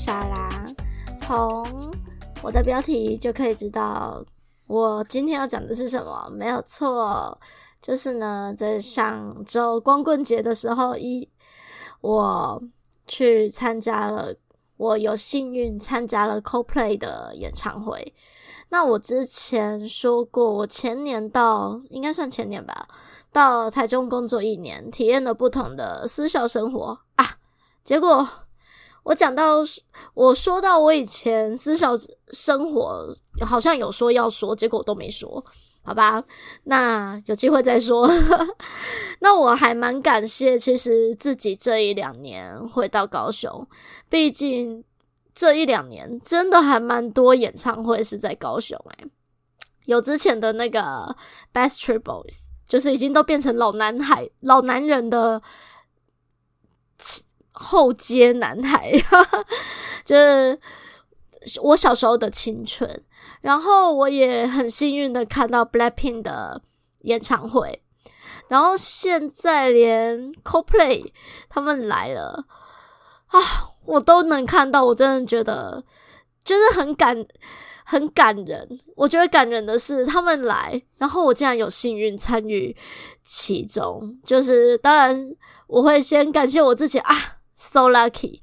是莎拉，从我的标题就可以知道我今天要讲的是什么，没有错，就是呢，在上周光棍节的时候，一我去参加了，我有幸运参加了 Coldplay 的演唱会。那我之前说过，我前年到，应该算前年吧，到台中工作一年，体验了不同的私校生活啊，结果。我讲到，我说到我以前私校生活，好像有说要说，结果都没说，好吧？那有机会再说。那我还蛮感谢，其实自己这一两年回到高雄，毕竟这一两年真的还蛮多演唱会是在高雄诶、有之前的那个 Backstreet Boys，就是已经都变成老男孩、老男人的。后街男孩，就是我小时候的青春。然后我也很幸运的看到 Blackpink 的演唱会，然后现在连 CoPlay 他们来了啊，我都能看到。我真的觉得就是很感很感人。我觉得感人的是他们来，然后我竟然有幸运参与其中。就是当然我会先感谢我自己啊。So lucky，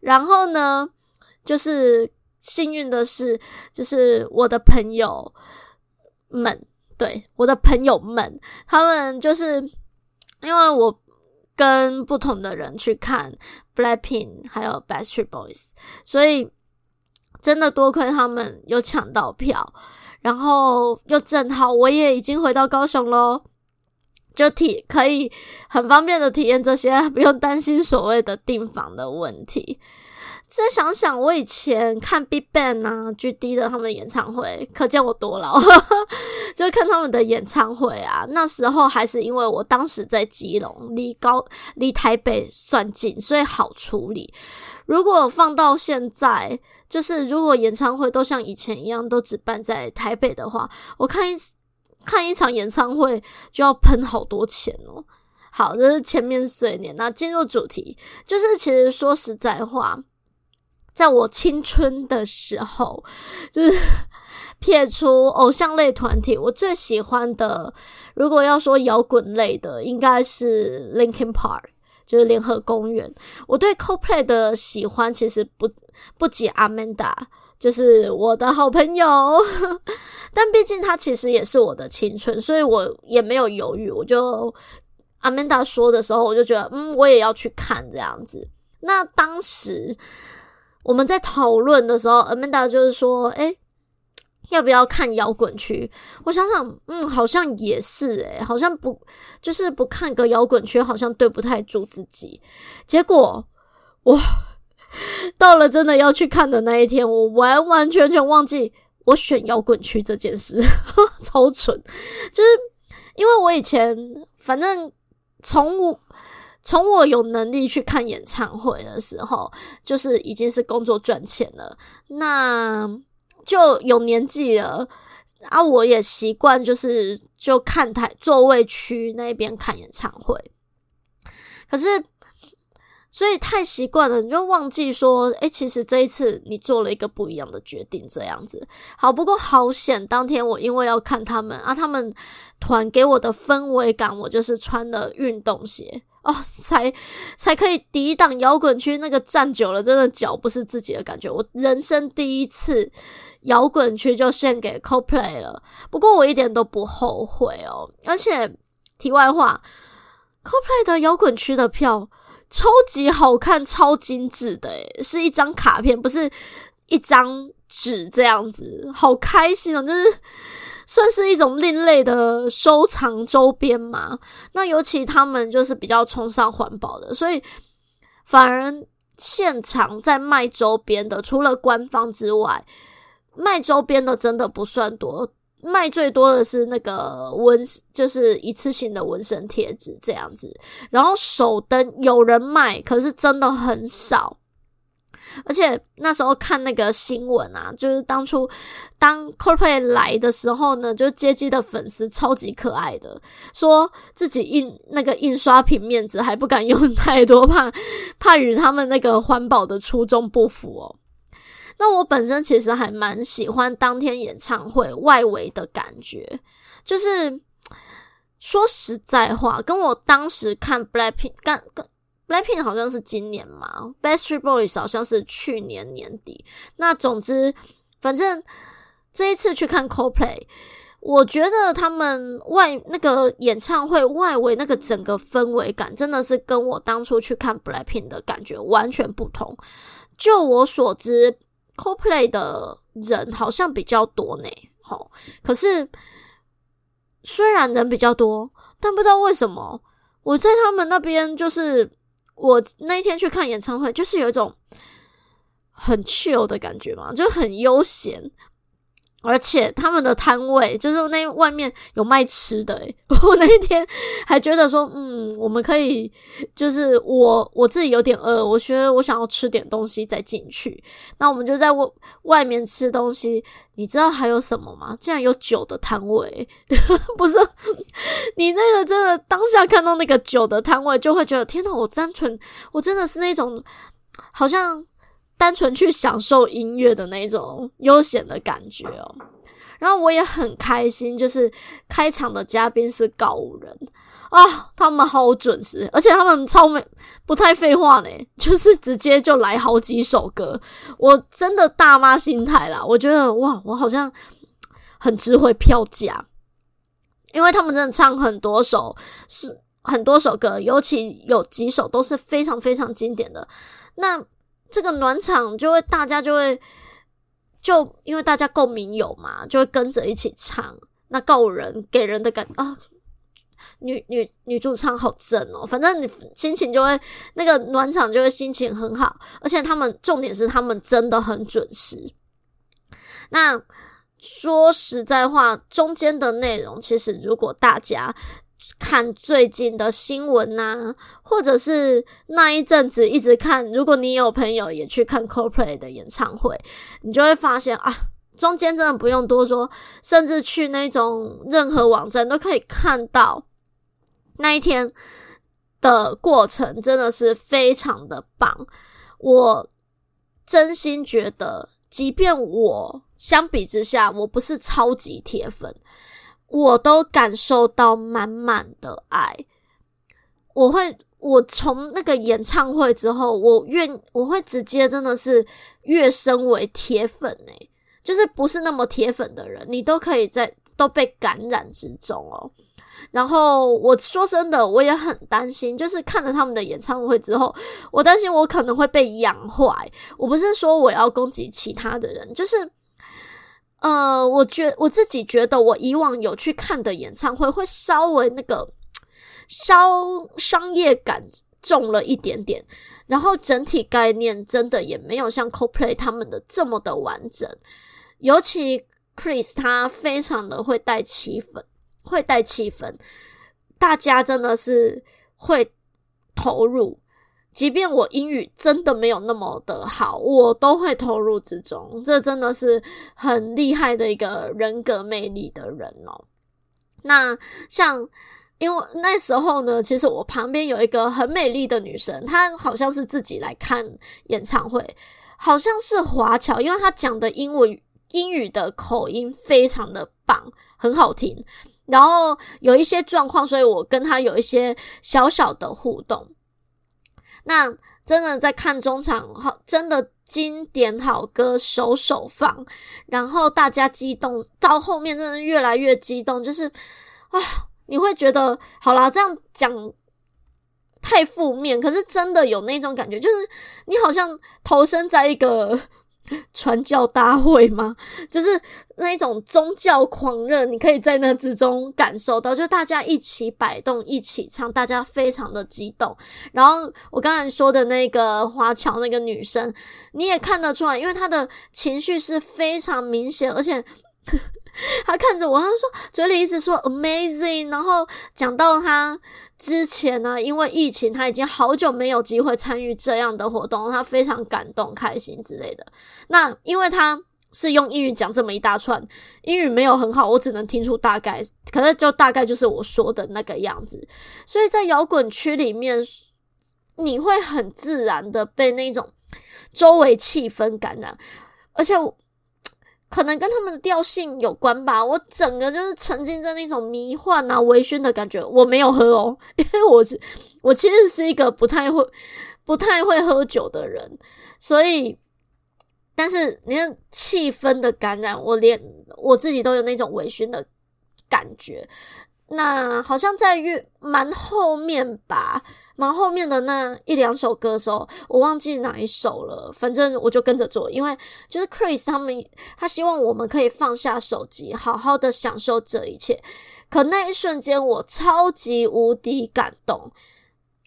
然后呢，就是幸运的是，就是我的朋友们，对，我的朋友们，他们就是因为我跟不同的人去看 Blackpink 还有 Backstreet Boys，所以真的多亏他们有抢到票，然后又正好我也已经回到高雄喽。就体可以很方便的体验这些，不用担心所谓的订房的问题。再想想，我以前看 BigBang 啊、GD 的他们演唱会，可见我多老。就看他们的演唱会啊，那时候还是因为我当时在基隆，离高离台北算近，所以好处理。如果放到现在，就是如果演唱会都像以前一样，都只办在台北的话，我看一。看一场演唱会就要喷好多钱哦。好，这是前面碎念。那进入主题，就是其实说实在话，在我青春的时候，就是撇除偶像类团体，我最喜欢的，如果要说摇滚类的，应该是 Linkin Park，就是联合公园。我对 CoPlay 的喜欢其实不不及 Amanda。就是我的好朋友，但毕竟他其实也是我的青春，所以我也没有犹豫。我就阿曼达说的时候，我就觉得，嗯，我也要去看这样子。那当时我们在讨论的时候，阿曼达就是说，诶，要不要看摇滚区？我想想，嗯，好像也是，诶，好像不，就是不看个摇滚区，好像对不太住自己。结果，哇！到了真的要去看的那一天，我完完全全忘记我选摇滚区这件事，超蠢。就是因为我以前反正从我从我有能力去看演唱会的时候，就是已经是工作赚钱了，那就有年纪了啊。我也习惯就是就看台座位区那边看演唱会，可是。所以太习惯了，你就忘记说，诶，其实这一次你做了一个不一样的决定，这样子。好，不过好险，当天我因为要看他们啊，他们团给我的氛围感，我就是穿了运动鞋哦，才才可以抵挡摇滚区那个站久了，真的脚不是自己的感觉。我人生第一次摇滚区就献给 CoPlay 了，不过我一点都不后悔哦。而且题外话，CoPlay 的摇滚区的票。超级好看，超精致的诶，是一张卡片，不是一张纸这样子，好开心哦！就是算是一种另类的收藏周边嘛。那尤其他们就是比较崇尚环保的，所以反而现场在卖周边的，除了官方之外，卖周边的真的不算多。卖最多的是那个纹，就是一次性的纹身贴纸这样子。然后手灯有人卖，可是真的很少。而且那时候看那个新闻啊，就是当初当 Korplay 来的时候呢，就接机的粉丝超级可爱的，说自己印那个印刷品面子还不敢用太多，怕怕与他们那个环保的初衷不符哦。那我本身其实还蛮喜欢当天演唱会外围的感觉，就是说实在话，跟我当时看 Blackpink，跟跟 Blackpink 好像是今年嘛，Backstreet Boys 好像是去年年底。那总之，反正这一次去看 Coldplay，我觉得他们外那个演唱会外围那个整个氛围感，真的是跟我当初去看 Blackpink 的感觉完全不同。就我所知。Co play 的人好像比较多呢，好，可是虽然人比较多，但不知道为什么我在他们那边，就是我那一天去看演唱会，就是有一种很 chill 的感觉嘛，就很悠闲。而且他们的摊位就是那外面有卖吃的，我那一天还觉得说，嗯，我们可以，就是我我自己有点饿，我觉得我想要吃点东西再进去。那我们就在外外面吃东西，你知道还有什么吗？竟然有酒的摊位，不是？你那个真的当下看到那个酒的摊位，就会觉得天呐，我单纯，我真的是那种好像。单纯去享受音乐的那种悠闲的感觉哦，然后我也很开心，就是开场的嘉宾是高人。啊，他们好准时，而且他们超没不太废话呢，就是直接就来好几首歌，我真的大妈心态啦，我觉得哇，我好像很值回票价，因为他们真的唱很多首是很多首歌，尤其有几首都是非常非常经典的。那。这个暖场就会，大家就会，就因为大家共鸣有嘛，就会跟着一起唱。那告人给人的感啊，女女女主唱好正哦，反正你心情就会那个暖场就会心情很好，而且他们重点是他们真的很准时。那说实在话，中间的内容其实如果大家。看最近的新闻呐、或者是那一阵子一直看。如果你有朋友也去看 Coldplay 的演唱会，你就会发现啊，中间真的不用多说，甚至去那种任何网站都可以看到那一天的过程，真的是非常的棒。我真心觉得，即便我相比之下，我不是超级铁粉。我都感受到满满的爱，我会，我从那个演唱会之后，我愿我会直接真的是跃升为铁粉诶，就是不是那么铁粉的人，你都可以在都被感染之中哦。然后我说真的，我也很担心，就是看了他们的演唱会之后，我担心我可能会被养坏。我不是说我要攻击其他的人，就是。呃，我觉我自己觉得，我以往有去看的演唱会会稍微那个，稍商业感重了一点点，然后整体概念真的也没有像 CoPlay 他们的这么的完整。尤其 Chris 他非常的会带气氛，会带气氛，大家真的是会投入。即便我英语真的没有那么的好，我都会投入之中。这真的是很厉害的一个人格魅力的人哦。那像，因为那时候呢，其实我旁边有一个很美丽的女生，她好像是自己来看演唱会，好像是华侨，因为她讲的英文英语的口音非常的棒，很好听。然后有一些状况，所以我跟她有一些小小的互动。那真的在看中场，好，真的经典好歌首首放，然后大家激动到后面，真的越来越激动，就是啊，你会觉得好啦，这样讲太负面，可是真的有那种感觉，就是你好像投身在一个传教大会吗？就是那一种宗教狂热，你可以在那之中感受到，就大家一起摆动，一起唱，大家非常的激动。然后我刚才说的那个华侨那个女生，你也看得出来，因为她的情绪是非常明显，而且 他看着我，他说嘴里一直说 amazing，然后讲到他。之前呢，因为疫情，他已经好久没有机会参与这样的活动，他非常感动、开心之类的。那因为他是用英语讲这么一大串，英语没有很好，我只能听出大概，可是就大概就是我说的那个样子。所以在摇滚区里面，你会很自然的被那种周围气氛感染，而且。可能跟他们的调性有关吧，我整个就是沉浸在那种迷幻啊、微醺的感觉。我没有喝哦，因为我是我其实是一个不太会、不太会喝酒的人，所以，但是连气氛的感染，我连我自己都有那种微醺的感觉。那好像在越蛮后面吧，蛮后面的那一两首歌的时候，我忘记哪一首了。反正我就跟着做，因为就是 Chris 他们，他希望我们可以放下手机，好好的享受这一切。可那一瞬间，我超级无敌感动。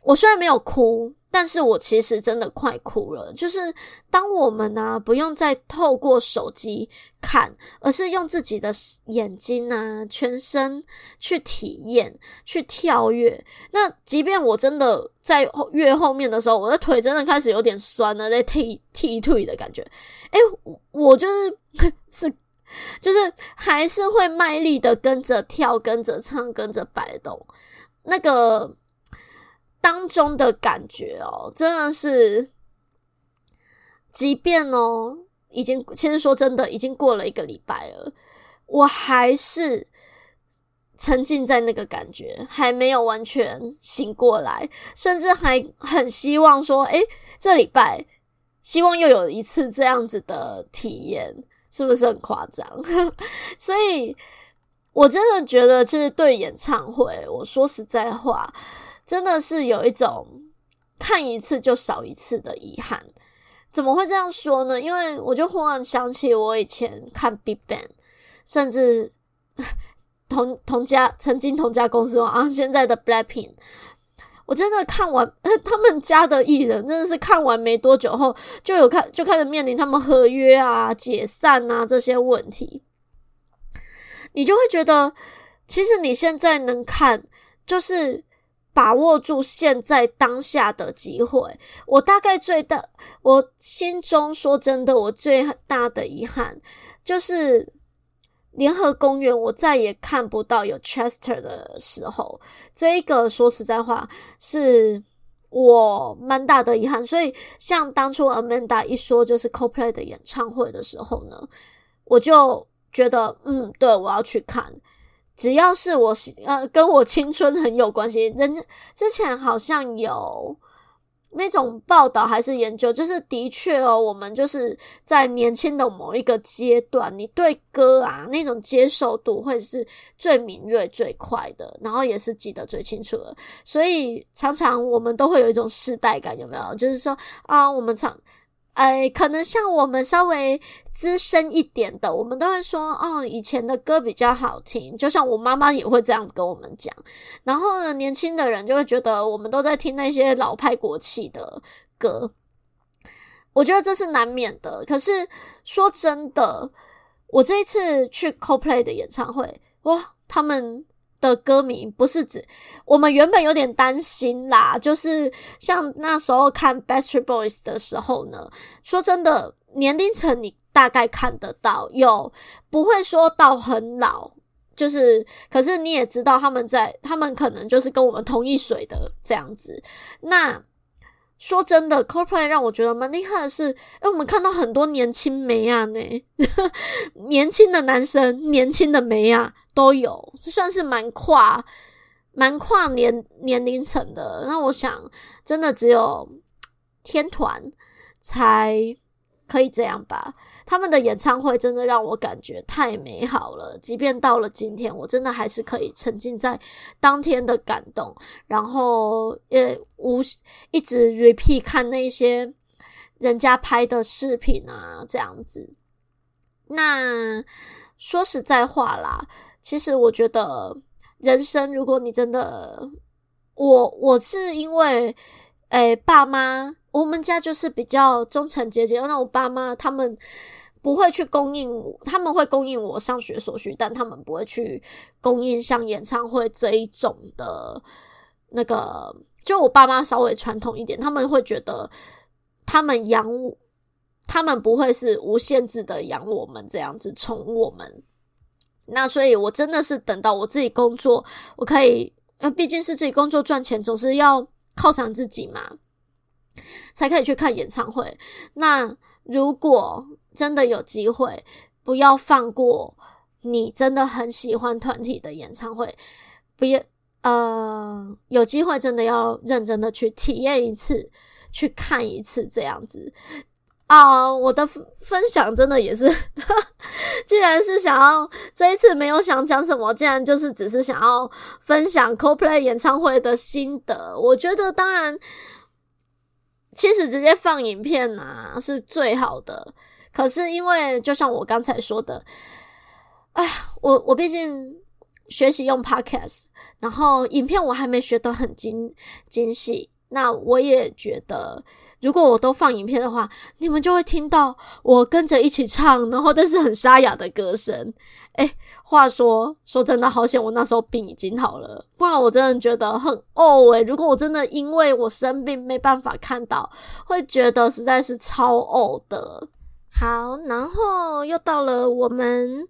我虽然没有哭。但是我其实真的快哭了，就是当我们呢、不用再透过手机看，而是用自己的眼睛啊、全身去体验、去跳跃。那即便我真的在越后面的时候，我的腿真的开始有点酸了，在踢踢腿的感觉。诶，我就是 是就是还是会卖力的跟着跳、跟着唱、跟着摆动，那个。当中的感觉哦，真的是，即便哦，已经其实说真的，已经过了一个礼拜了，我还是沉浸在那个感觉，还没有完全醒过来，甚至还很希望说，诶，这礼拜希望又有一次这样子的体验，是不是很夸张？所以，我真的觉得，其实对演唱会，我说实在话。真的是有一种看一次就少一次的遗憾，怎么会这样说呢？因为我就忽然想起我以前看 BigBang，甚至同同家曾经同家公司，啊，现在的 Blackpink，我真的看完 他们家的艺人，真的是看完没多久后就有看就开始面临他们合约啊、解散啊这些问题，你就会觉得，其实你现在能看就是。把握住现在当下的机会。我大概最大，我心中说真的，我最大的遗憾就是联合公园，我再也看不到有 Chester 的时候。这一个说实在话，是我蛮大的遗憾。所以，像当初 Amanda 一说就是 CoPlay 的演唱会的时候呢，我就觉得，嗯，对，我要去看。只要是我呃跟我青春很有关系，人家之前好像有那种报道还是研究，就是的确哦，我们就是在年轻的某一个阶段，你对歌啊那种接受度会是最敏锐、最快的，然后也是记得最清楚的，所以常常我们都会有一种世代感，有没有？就是说啊，我们唱。哎，可能像我们稍微资深一点的，我们都会说，哦，以前的歌比较好听。就像我妈妈也会这样跟我们讲。然后呢，年轻的人就会觉得我们都在听那些老派国气的歌。我觉得这是难免的。可是说真的，我这一次去 Coldplay 的演唱会，哇，他们。的歌迷不是指我们原本有点担心啦，就是像那时候看 b a s t r e e Boys 的时候呢，说真的，年龄层你大概看得到，有不会说到很老，就是可是你也知道他们在，他们可能就是跟我们同一水的这样子，那。说真的，CoPlay 让我觉得蛮厉害的是，哎，我们看到很多年轻妹啊，呢，年轻的男生、年轻的妹啊都有，这算是蛮跨、蛮跨年年龄层的。那我想，真的只有天团才可以这样吧。他们的演唱会真的让我感觉太美好了，即便到了今天，我真的还是可以沉浸在当天的感动，然后也无一直 repeat 看那些人家拍的视频啊，这样子。那说实在话啦，其实我觉得人生，如果你真的，我我是因为，诶，爸妈，我们家就是比较中产阶级，那我爸妈他们不会去供应，他们会供应我上学所需，但他们不会去供应像演唱会这一种的，那个，就我爸妈稍微传统一点，他们会觉得他们养我。他们不会是无限制的养我们这样子宠我们，那所以我真的是等到我自己工作，我可以，毕竟是自己工作赚钱，总是要犒赏自己嘛，才可以去看演唱会。那如果真的有机会，不要放过你真的很喜欢团体的演唱会，不要，呃，有机会真的要认真的去体验一次，去看一次这样子。啊我的分享真的也是，既然是想要这一次没有想讲什么，既然就是只是想要分享 CoPlay 演唱会的心得。我觉得当然，其实直接放影片啊是最好的。可是因为就像我刚才说的，哎，我我毕竟学习用 Podcast，然后影片我还没学得很精精细，那我也觉得。如果我都放影片的话，你们就会听到我跟着一起唱，然后但是很沙哑的歌声。诶，话说说真的，好险我那时候病已经好了，不然我真的觉得很呕诶。如果我真的因为我生病没办法看到，会觉得实在是超呕的。好，然后又到了我们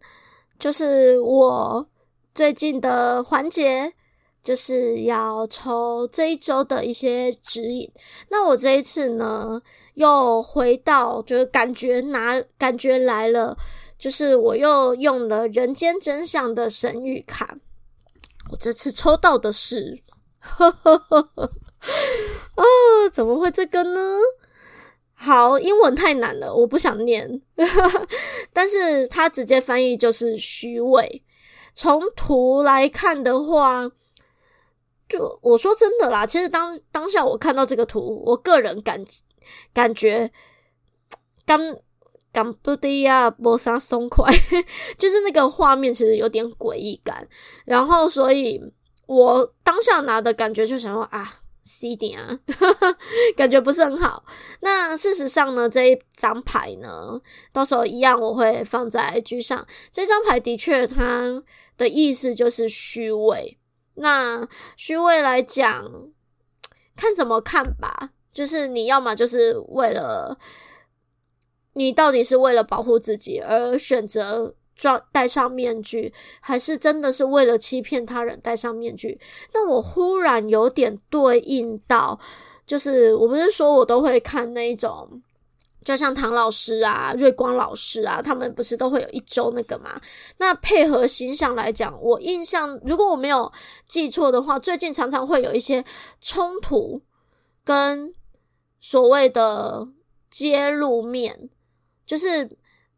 就是我最近的环节。就是要抽这一周的一些指引。那我这一次呢，又回到就是感觉拿感觉来了，就是我又用了人间真相的神谕卡。我这次抽到的是，呵呵呵呵，啊，怎么会这个呢？好，英文太难了，我不想念。但是它直接翻译就是虚伪。从图来看的话。就我说真的啦，其实当当下我看到这个图，我个人感感觉，刚刚不对呀，摩沙松快，就是那个画面其实有点诡异感。然后，所以我当下拿的感觉就想说啊，C 点啊，感觉不是很好。那事实上呢，这一张牌呢，到时候一样我会放在 IG 上。这张牌的确，它的意思就是虚伪。那虚伪来讲，看怎么看吧。就是你要么就是为了，你到底是为了保护自己而选择装戴上面具，还是真的是为了欺骗他人戴上面具？那我忽然有点对应到，就是我不是说我都会看那一种。就像唐老师啊、瑞光老师啊，他们不是都会有一周那个嘛？那配合形象来讲，我印象如果我没有记错的话，最近常常会有一些冲突跟所谓的揭露面，就是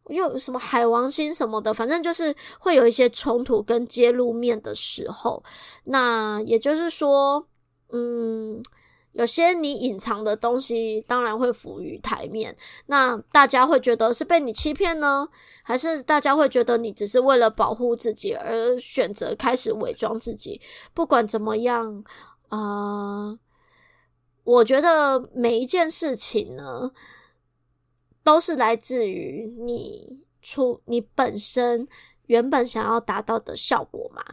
又什么海王星什么的，反正就是会有一些冲突跟揭露面的时候。那也就是说，嗯。有些你隐藏的东西，当然会浮于台面。那大家会觉得是被你欺骗呢，还是大家会觉得你只是为了保护自己而选择开始伪装自己？不管怎么样，啊、我觉得每一件事情呢，都是来自于你出你本身原本想要达到的效果嘛。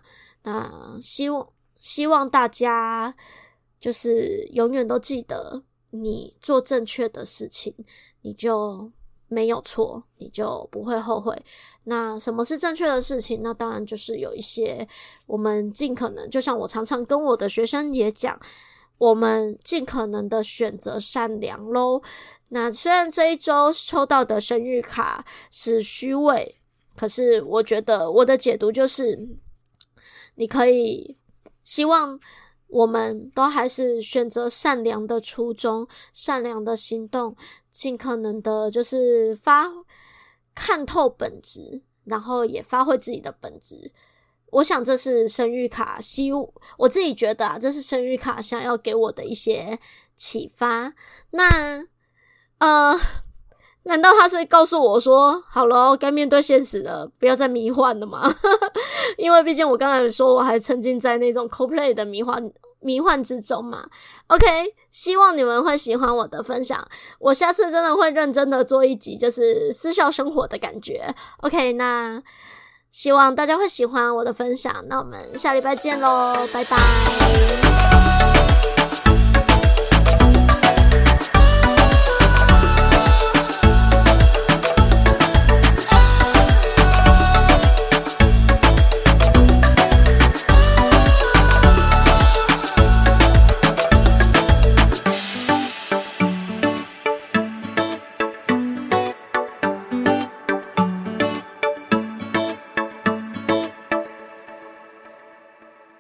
那希望希望大家。就是永远都记得，你做正确的事情，你就没有错，你就不会后悔。那什么是正确的事情？那当然就是有一些我们尽可能，就像我常常跟我的学生也讲，我们尽可能的选择善良喽。那虽然这一周抽到的生日卡是虚伪，可是我觉得我的解读就是，你可以希望。我们都还是选择善良的初衷，善良的行动，尽可能的，就是发看透本质，然后也发挥自己的本质。我想这是生育卡，希我自己觉得啊，这是生育卡想要给我的一些启发。那呃，难道他是告诉我说，好了，该面对现实了，不要再迷幻了吗？因为毕竟我刚才说我还沉浸在那种 co play 的迷幻迷幻之中嘛。OK，希望你们会喜欢我的分享。我下次真的会认真的做一集，就是私校生活的感觉。OK，那希望大家会喜欢我的分享。那我们下礼拜见喽，拜拜。